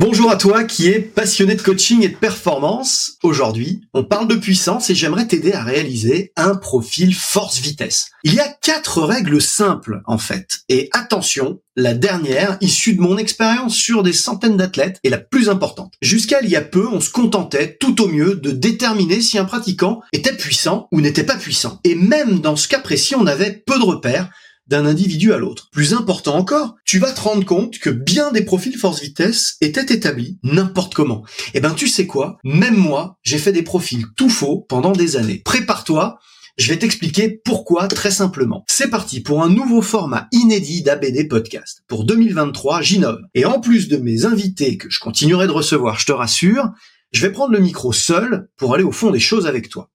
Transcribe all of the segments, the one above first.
Bonjour à toi qui es passionné de coaching et de performance. Aujourd'hui, on parle de puissance et j'aimerais t'aider à réaliser un profil force-vitesse. Il y a quatre règles simples en fait. Et attention, la dernière, issue de mon expérience sur des centaines d'athlètes, est la plus importante. Jusqu'à il y a peu, on se contentait tout au mieux de déterminer si un pratiquant était puissant ou n'était pas puissant. Et même dans ce cas précis, on avait peu de repères d'un individu à l'autre. Plus important encore, tu vas te rendre compte que bien des profils force-vitesse étaient établis n'importe comment. Et eh ben tu sais quoi? Même moi, j'ai fait des profils tout faux pendant des années. Prépare-toi, je vais t'expliquer pourquoi très simplement. C'est parti pour un nouveau format inédit d'ABD Podcast. Pour 2023, j'innove. Et en plus de mes invités que je continuerai de recevoir, je te rassure, je vais prendre le micro seul pour aller au fond des choses avec toi.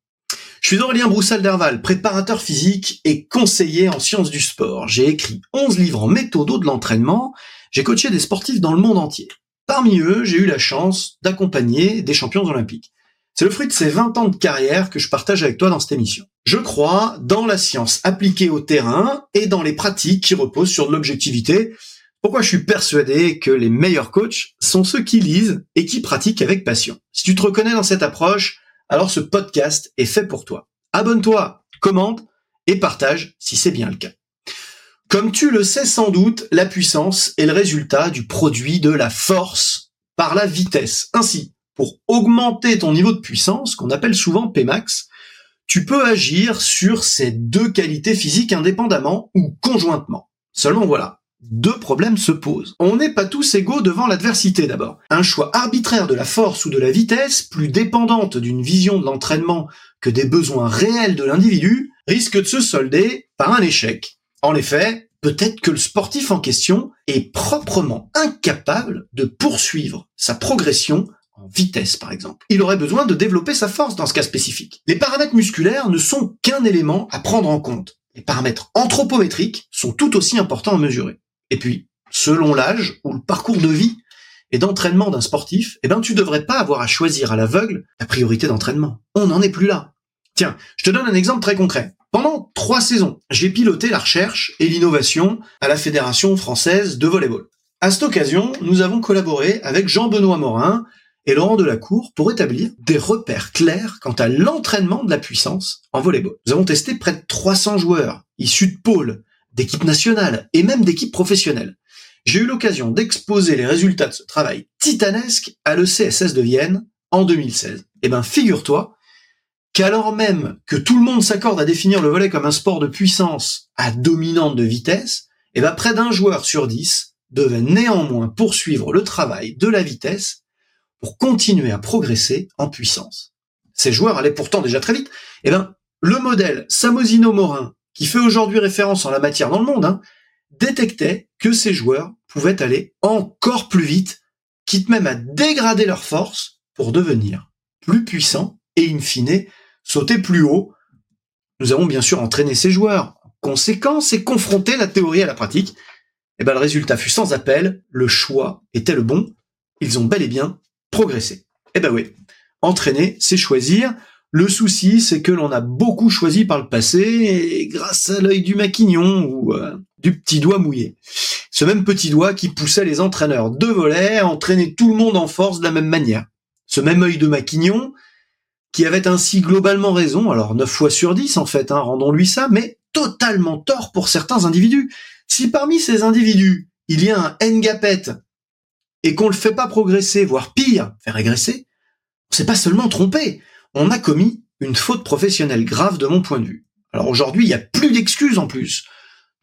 Je suis Aurélien Broussal-Derval, préparateur physique et conseiller en sciences du sport. J'ai écrit 11 livres en méthodo de l'entraînement. J'ai coaché des sportifs dans le monde entier. Parmi eux, j'ai eu la chance d'accompagner des champions olympiques. C'est le fruit de ces 20 ans de carrière que je partage avec toi dans cette émission. Je crois dans la science appliquée au terrain et dans les pratiques qui reposent sur l'objectivité. Pourquoi je suis persuadé que les meilleurs coachs sont ceux qui lisent et qui pratiquent avec passion? Si tu te reconnais dans cette approche, alors ce podcast est fait pour toi. Abonne-toi, commente et partage si c'est bien le cas. Comme tu le sais sans doute, la puissance est le résultat du produit de la force par la vitesse. Ainsi, pour augmenter ton niveau de puissance, qu'on appelle souvent Pmax, tu peux agir sur ces deux qualités physiques indépendamment ou conjointement. Seulement voilà, deux problèmes se posent. On n'est pas tous égaux devant l'adversité d'abord. Un choix arbitraire de la force ou de la vitesse, plus dépendante d'une vision de l'entraînement que des besoins réels de l'individu, risque de se solder par un échec. En effet, peut-être que le sportif en question est proprement incapable de poursuivre sa progression en vitesse par exemple. Il aurait besoin de développer sa force dans ce cas spécifique. Les paramètres musculaires ne sont qu'un élément à prendre en compte. Les paramètres anthropométriques sont tout aussi importants à mesurer. Et puis, selon l'âge ou le parcours de vie et d'entraînement d'un sportif, eh ben, tu devrais pas avoir à choisir à l'aveugle la priorité d'entraînement. On n'en est plus là. Tiens, je te donne un exemple très concret. Pendant trois saisons, j'ai piloté la recherche et l'innovation à la Fédération française de volleyball. À cette occasion, nous avons collaboré avec Jean-Benoît Morin et Laurent Delacour pour établir des repères clairs quant à l'entraînement de la puissance en volleyball. Nous avons testé près de 300 joueurs issus de pôles, d'équipes nationales et même d'équipes professionnelles. J'ai eu l'occasion d'exposer les résultats de ce travail titanesque à l'ECSS de Vienne en 2016. Eh ben, figure-toi qu'alors même que tout le monde s'accorde à définir le volet comme un sport de puissance à dominante de vitesse, eh ben, près d'un joueur sur dix devait néanmoins poursuivre le travail de la vitesse pour continuer à progresser en puissance. Ces joueurs allaient pourtant déjà très vite. Eh ben, le modèle Samosino-Morin qui fait aujourd'hui référence en la matière dans le monde, hein, détectait que ces joueurs pouvaient aller encore plus vite, quitte même à dégrader leur force pour devenir plus puissants et in fine sauter plus haut. Nous avons bien sûr entraîné ces joueurs. En conséquence et confronté la théorie à la pratique, et eh ben le résultat fut sans appel, le choix était le bon, ils ont bel et bien progressé. Eh ben oui, entraîner, c'est choisir, Le souci, c'est que l'on a beaucoup choisi par le passé, et grâce à l'œil du maquignon ou euh, du petit doigt mouillé. Ce même petit doigt qui poussait les entraîneurs de volet à entraîner tout le monde en force de la même manière. Ce même œil de maquignon qui avait ainsi globalement raison, alors 9 fois sur 10 en fait, hein, rendons-lui ça, mais totalement tort pour certains individus. Si parmi ces individus, il y a un Ngapet et qu'on le fait pas progresser, voire pire, faire régresser, on s'est pas seulement trompé, on a commis une faute professionnelle grave de mon point de vue. Alors aujourd'hui, il n'y a plus d'excuses en plus.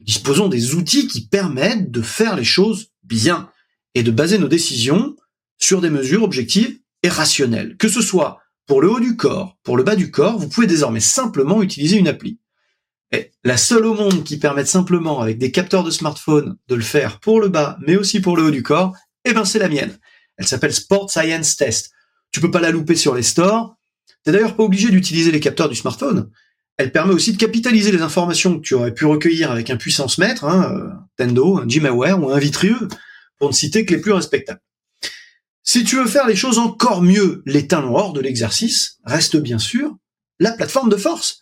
Disposons des outils qui permettent de faire les choses bien et de baser nos décisions sur des mesures objectives et rationnelles. Que ce soit pour le haut du corps, pour le bas du corps, vous pouvez désormais simplement utiliser une appli. Et la seule au monde qui permette simplement, avec des capteurs de smartphone, de le faire pour le bas, mais aussi pour le haut du corps, eh ben c'est la mienne. Elle s'appelle Sport Science Test. Tu peux pas la louper sur les stores. T'es d'ailleurs pas obligé d'utiliser les capteurs du smartphone. Elle permet aussi de capitaliser les informations que tu aurais pu recueillir avec un puissance mètre, hein, euh, Tendo, un Gmaware ou un Vitrieux, pour ne citer que les plus respectables. Si tu veux faire les choses encore mieux, les hors de l'exercice, reste bien sûr la plateforme de force.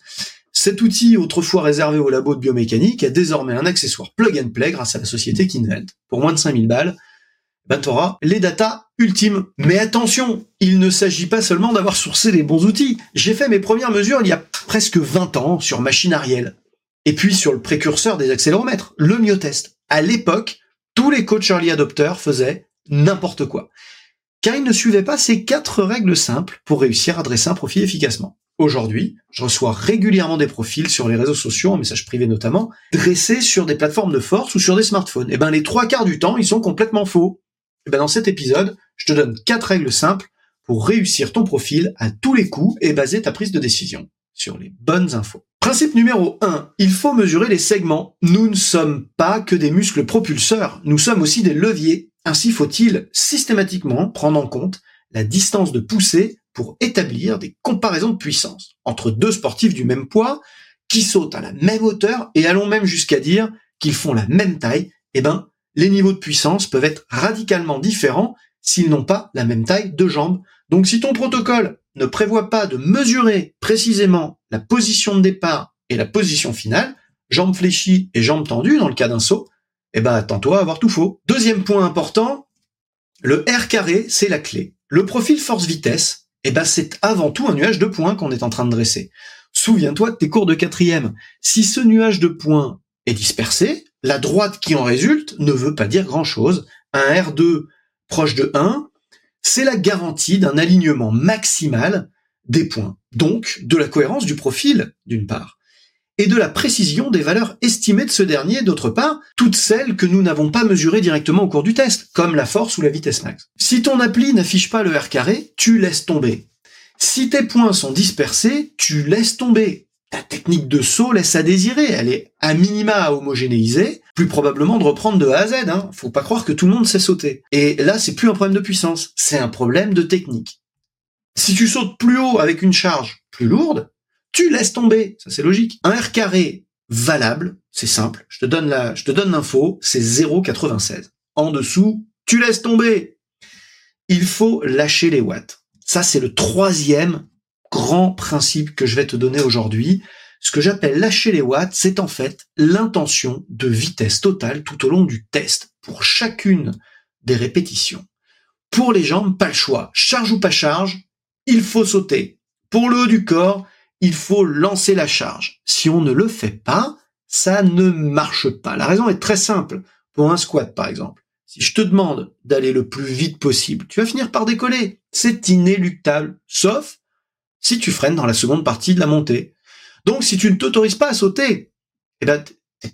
Cet outil, autrefois réservé au labo de biomécanique, est désormais un accessoire plug and play grâce à la société Kinvent. Pour moins de 5000 balles, ben t'auras les datas ultimes. Mais attention, il ne s'agit pas seulement d'avoir sourcé les bons outils. J'ai fait mes premières mesures il y a presque 20 ans sur machine Ariel. Et puis sur le précurseur des accéléromètres, le myotest. À l'époque, tous les coachs early adopteurs faisaient n'importe quoi. Car ils ne suivaient pas ces quatre règles simples pour réussir à dresser un profil efficacement. Aujourd'hui, je reçois régulièrement des profils sur les réseaux sociaux, en message privé notamment, dressés sur des plateformes de force ou sur des smartphones. Et eh ben, les trois quarts du temps, ils sont complètement faux. Et eh ben, dans cet épisode, je te donne quatre règles simples pour réussir ton profil à tous les coups et baser ta prise de décision sur les bonnes infos. Principe numéro 1, il faut mesurer les segments. Nous ne sommes pas que des muscles propulseurs, nous sommes aussi des leviers. Ainsi faut-il systématiquement prendre en compte la distance de poussée pour établir des comparaisons de puissance entre deux sportifs du même poids qui sautent à la même hauteur et allons même jusqu'à dire qu'ils font la même taille, eh ben, les niveaux de puissance peuvent être radicalement différents s'ils n'ont pas la même taille de jambes. Donc si ton protocole ne prévoit pas de mesurer précisément la position de départ et la position finale, jambes fléchies et jambes tendues dans le cas d'un saut, eh ben attends-toi à avoir tout faux. Deuxième point important, le R carré, c'est la clé. Le profil force-vitesse, eh ben c'est avant tout un nuage de points qu'on est en train de dresser. Souviens-toi de tes cours de quatrième. Si ce nuage de points est dispersé, la droite qui en résulte ne veut pas dire grand-chose. Un R2 proche de 1, c'est la garantie d'un alignement maximal des points, donc de la cohérence du profil, d'une part, et de la précision des valeurs estimées de ce dernier, d'autre part, toutes celles que nous n'avons pas mesurées directement au cours du test, comme la force ou la vitesse max. Si ton appli n'affiche pas le R carré, tu laisses tomber. Si tes points sont dispersés, tu laisses tomber. Ta technique de saut laisse à désirer, elle est à minima à homogénéiser, plus probablement de reprendre de A à Z, hein. Faut pas croire que tout le monde sait sauter. Et là, c'est plus un problème de puissance, c'est un problème de technique. Si tu sautes plus haut avec une charge plus lourde, tu laisses tomber, ça c'est logique. Un R carré valable, c'est simple, je te donne la, je te donne l'info, c'est 0,96. En dessous, tu laisses tomber. Il faut lâcher les watts. Ça c'est le troisième grand principe que je vais te donner aujourd'hui. Ce que j'appelle lâcher les watts, c'est en fait l'intention de vitesse totale tout au long du test pour chacune des répétitions. Pour les jambes, pas le choix. Charge ou pas charge, il faut sauter. Pour le haut du corps, il faut lancer la charge. Si on ne le fait pas, ça ne marche pas. La raison est très simple. Pour un squat, par exemple, si je te demande d'aller le plus vite possible, tu vas finir par décoller. C'est inéluctable, sauf si tu freines dans la seconde partie de la montée. Donc, si tu ne t'autorises pas à sauter, eh ben,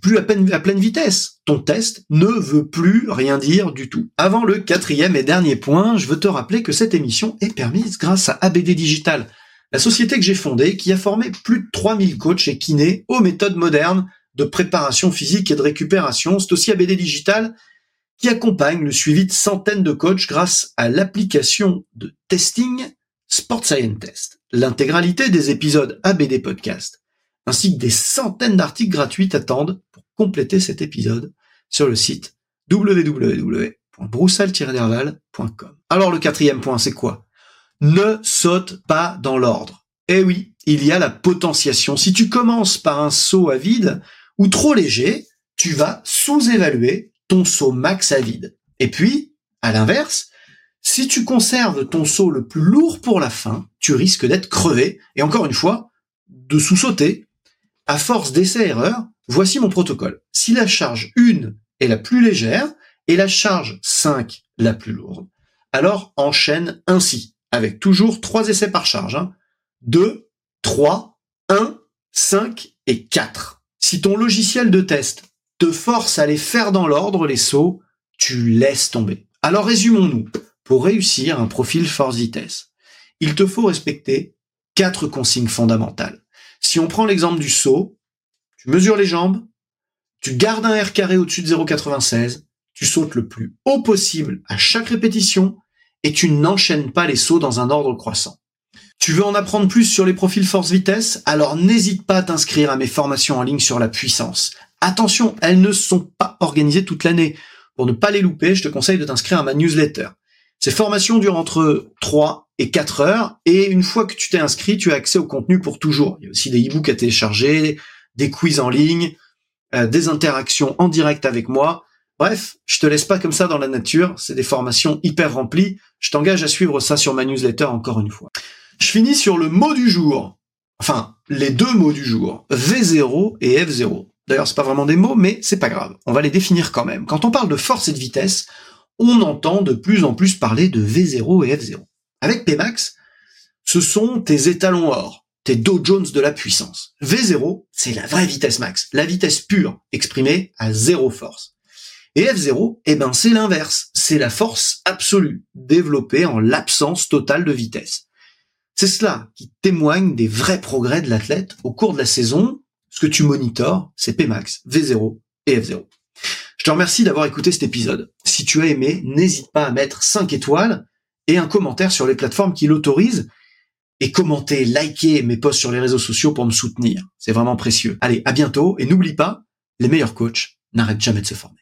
plus à, peine, à pleine vitesse. Ton test ne veut plus rien dire du tout. Avant le quatrième et dernier point, je veux te rappeler que cette émission est permise grâce à ABD Digital la société que j'ai fondée, qui a formé plus de 3000 coachs et kinés aux méthodes modernes de préparation physique et de récupération. C'est aussi ABD Digital qui accompagne le suivi de centaines de coachs grâce à l'application de testing Sport Science Test. L'intégralité des épisodes ABD Podcast ainsi que des centaines d'articles gratuits attendent pour compléter cet épisode sur le site www.broussal-derval.com. Alors le quatrième point, c'est quoi? Ne saute pas dans l'ordre. Eh oui, il y a la potentiation. Si tu commences par un saut à vide ou trop léger, tu vas sous-évaluer ton saut max à vide. Et puis, à l'inverse, si tu conserves ton saut le plus lourd pour la fin, tu risques d'être crevé et encore une fois, de sous-sauter. À force d'essais-erreurs, voici mon protocole. Si la charge 1 est la plus légère et la charge 5 la plus lourde, alors enchaîne ainsi, avec toujours trois essais par charge. 2, 3, 1, 5 et 4. Si ton logiciel de test te force à les faire dans l'ordre, les sauts, tu laisses tomber. Alors résumons-nous. Pour réussir un profil force-vitesse, il te faut respecter quatre consignes fondamentales. Si on prend l'exemple du saut, tu mesures les jambes, tu gardes un R carré au-dessus de 0,96, tu sautes le plus haut possible à chaque répétition et tu n'enchaînes pas les sauts dans un ordre croissant. Tu veux en apprendre plus sur les profils force-vitesse Alors n'hésite pas à t'inscrire à mes formations en ligne sur la puissance. Attention, elles ne sont pas organisées toute l'année. Pour ne pas les louper, je te conseille de t'inscrire à ma newsletter. Ces formations durent entre 3 et 4 heures et une fois que tu t'es inscrit, tu as accès au contenu pour toujours. Il y a aussi des e-books à télécharger, des quiz en ligne, euh, des interactions en direct avec moi. Bref, je te laisse pas comme ça dans la nature, c'est des formations hyper remplies. Je t'engage à suivre ça sur ma newsletter encore une fois. Je finis sur le mot du jour. Enfin, les deux mots du jour, V0 et F0. D'ailleurs, c'est pas vraiment des mots, mais c'est pas grave. On va les définir quand même. Quand on parle de force et de vitesse, on entend de plus en plus parler de V0 et F0. Avec Pmax, ce sont tes étalons or, tes Dow Jones de la puissance. V0, c'est la vraie vitesse max, la vitesse pure, exprimée à zéro force. Et F0, eh ben, c'est l'inverse. C'est la force absolue, développée en l'absence totale de vitesse. C'est cela qui témoigne des vrais progrès de l'athlète au cours de la saison. Ce que tu monitores, c'est Pmax, V0 et F0. Je te remercie d'avoir écouté cet épisode. Si tu as aimé, n'hésite pas à mettre 5 étoiles et un commentaire sur les plateformes qui l'autorisent et commenter, liker mes posts sur les réseaux sociaux pour me soutenir. C'est vraiment précieux. Allez, à bientôt et n'oublie pas, les meilleurs coachs n'arrêtent jamais de se former.